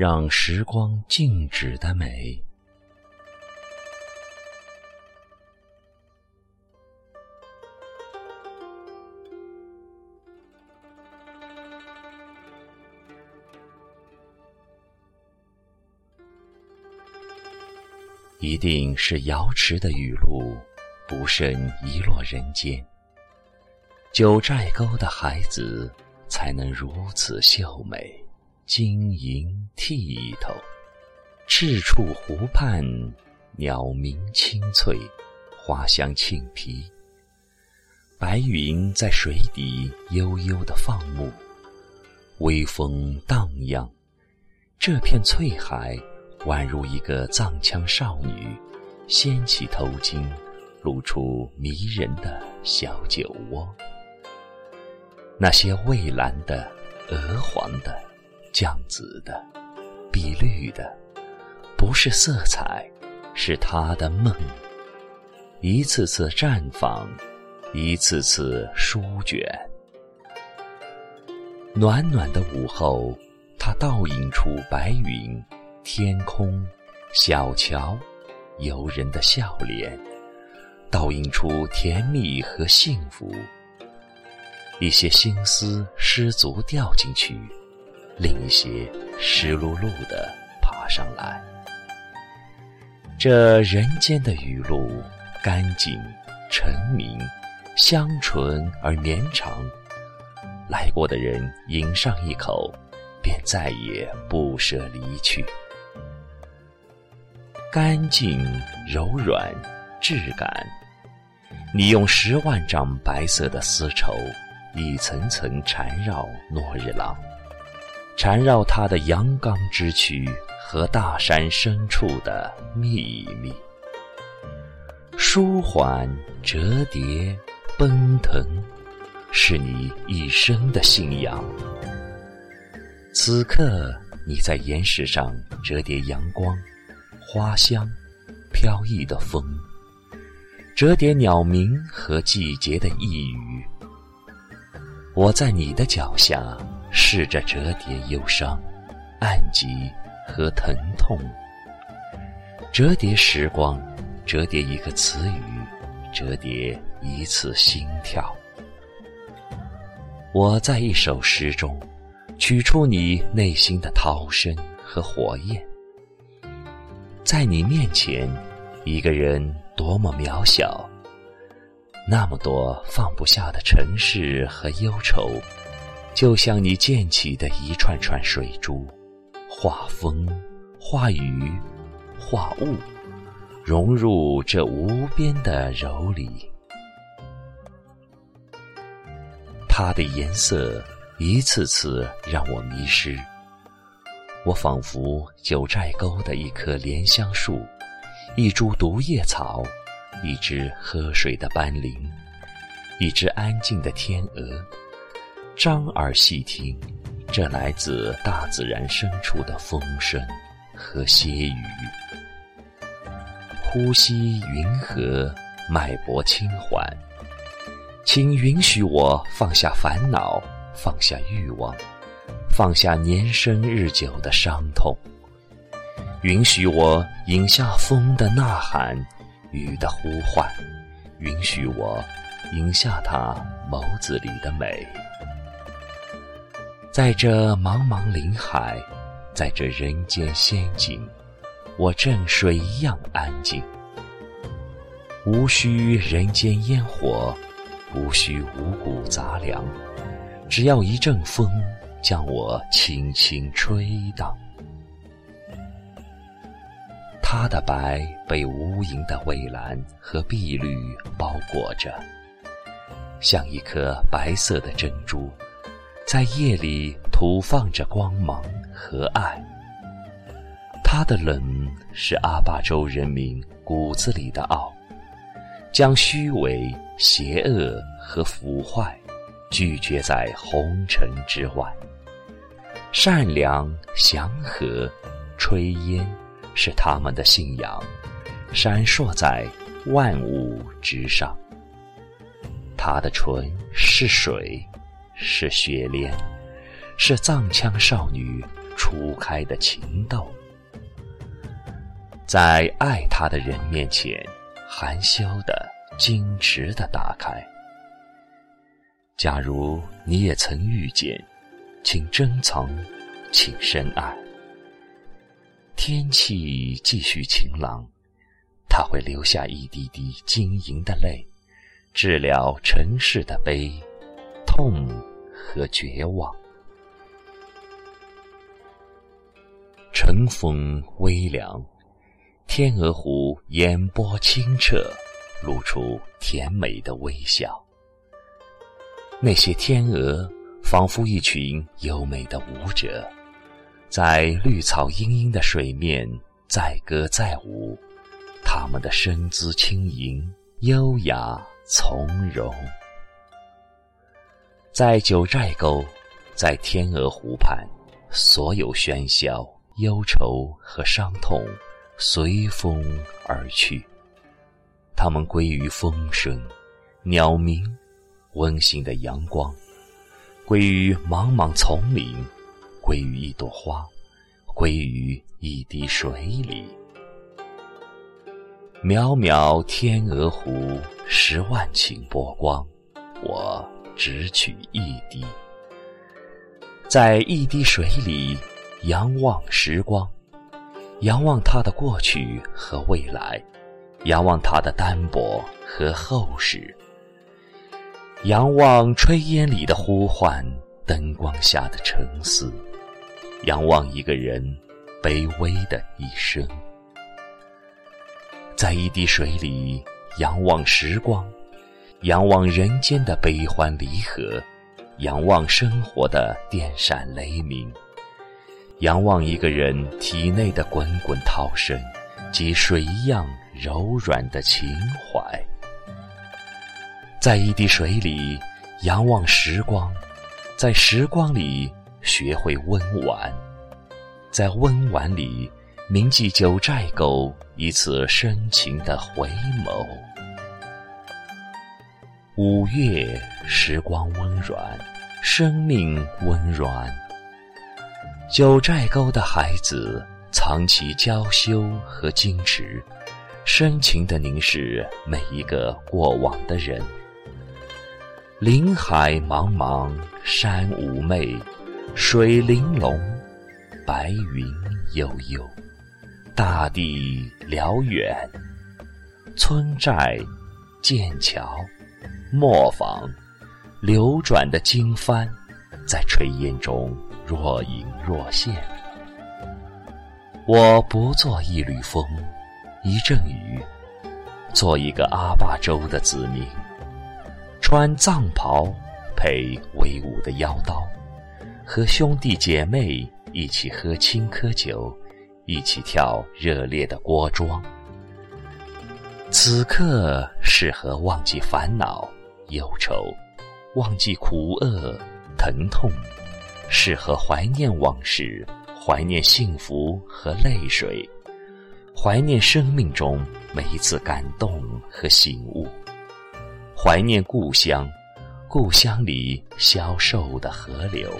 让时光静止的美。一定是瑶池的雨露，不慎遗落人间。九寨沟的孩子才能如此秀美，晶莹剔透。赤处湖畔，鸟鸣清脆，花香沁脾。白云在水底悠悠的放牧，微风荡漾，这片翠海。宛如一个藏羌少女，掀起头巾，露出迷人的小酒窝。那些蔚蓝的、鹅黄的、酱紫的、碧绿的，不是色彩，是她的梦。一次次绽放，一次次舒卷。暖暖的午后，它倒映出白云。天空，小桥，游人的笑脸，倒映出甜蜜和幸福。一些心思失足掉进去，另一些湿漉漉的爬上来。这人间的雨露，干净、澄明、香醇而绵长。来过的人饮上一口，便再也不舍离去。干净、柔软、质感，你用十万张白色的丝绸，一层层缠绕诺日朗，缠绕它的阳刚之躯和大山深处的秘密。舒缓、折叠、奔腾，是你一生的信仰。此刻，你在岩石上折叠阳光。花香，飘逸的风，折叠鸟鸣和季节的呓语。我在你的脚下，试着折叠忧伤、暗疾和疼痛，折叠时光，折叠一个词语，折叠一次心跳。我在一首诗中，取出你内心的涛声和火焰。在你面前，一个人多么渺小，那么多放不下的尘世和忧愁，就像你溅起的一串串水珠，化风，化雨，化雾，融入这无边的柔里。它的颜色一次次让我迷失。我仿佛九寨沟的一棵莲香树，一株毒叶草，一只喝水的斑羚，一只安静的天鹅。张耳细听，这来自大自然深处的风声和歇语。呼吸云和，脉搏轻缓，请允许我放下烦恼，放下欲望。放下年深日久的伤痛，允许我饮下风的呐喊，雨的呼唤，允许我饮下他眸子里的美。在这茫茫林海，在这人间仙境，我正水一样安静，无需人间烟火，无需五谷杂粮，只要一阵风。将我轻轻吹荡，它的白被无垠的蔚蓝和碧绿包裹着，像一颗白色的珍珠，在夜里吐放着光芒和爱。它的冷是阿坝州人民骨子里的傲，将虚伪、邪恶和腐坏拒绝在红尘之外。善良、祥和、炊烟，是他们的信仰，闪烁在万物之上。他的唇是水，是雪莲，是藏羌少女初开的情窦，在爱他的人面前，含羞的、矜持的打开。假如你也曾遇见，请珍藏，请深爱。天气继续晴朗，他会流下一滴滴晶莹的泪，治疗尘世的悲、痛和绝望。晨风微凉，天鹅湖烟波清澈，露出甜美的微笑。那些天鹅仿佛一群优美的舞者，在绿草茵茵的水面载歌载舞，它们的身姿轻盈、优雅从容。在九寨沟，在天鹅湖畔，所有喧嚣、忧愁和伤痛随风而去，它们归于风声、鸟鸣。温馨的阳光，归于茫茫丛林，归于一朵花，归于一滴水里。渺渺天鹅湖，十万顷波光，我只取一滴。在一滴水里，仰望时光，仰望它的过去和未来，仰望它的单薄和厚实。仰望炊烟里的呼唤，灯光下的沉思，仰望一个人卑微的一生，在一滴水里仰望时光，仰望人间的悲欢离合，仰望生活的电闪雷鸣，仰望一个人体内的滚滚涛声及水一样柔软的情怀。在一滴水里仰望时光，在时光里学会温婉，在温婉里铭记九寨沟一次深情的回眸。五月，时光温软，生命温软。九寨沟的孩子藏起娇羞和矜持，深情地凝视每一个过往的人。林海茫茫，山妩媚，水玲珑，白云悠悠，大地辽远。村寨、剑桥、磨坊，流转的经幡，在炊烟中若隐若现。我不做一缕风，一阵雨，做一个阿坝州的子民。穿藏袍，配威武的腰刀，和兄弟姐妹一起喝青稞酒，一起跳热烈的锅庄。此刻适合忘记烦恼、忧愁，忘记苦厄、疼痛，适合怀念往事，怀念幸福和泪水，怀念生命中每一次感动和醒悟。怀念故乡，故乡里消瘦的河流，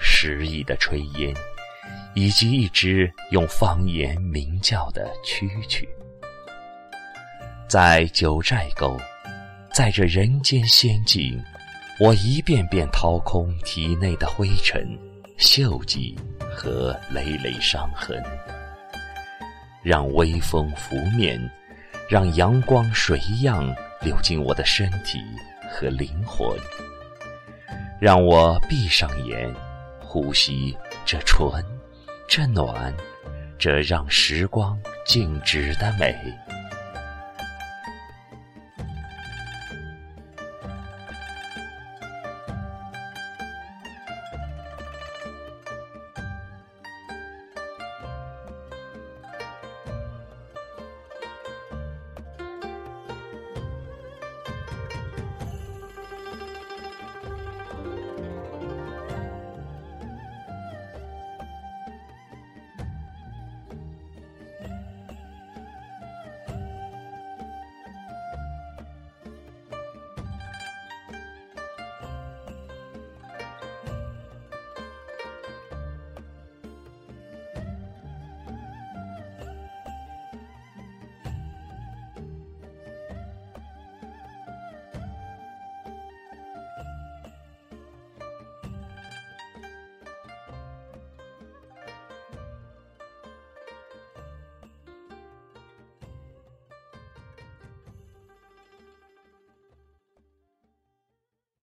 诗意的炊烟，以及一只用方言鸣叫的蛐蛐。在九寨沟，在这人间仙境，我一遍遍掏空体内的灰尘、锈迹和累累伤痕，让微风拂面，让阳光水一样。流进我的身体和灵魂，让我闭上眼，呼吸这纯、这暖、这让时光静止的美。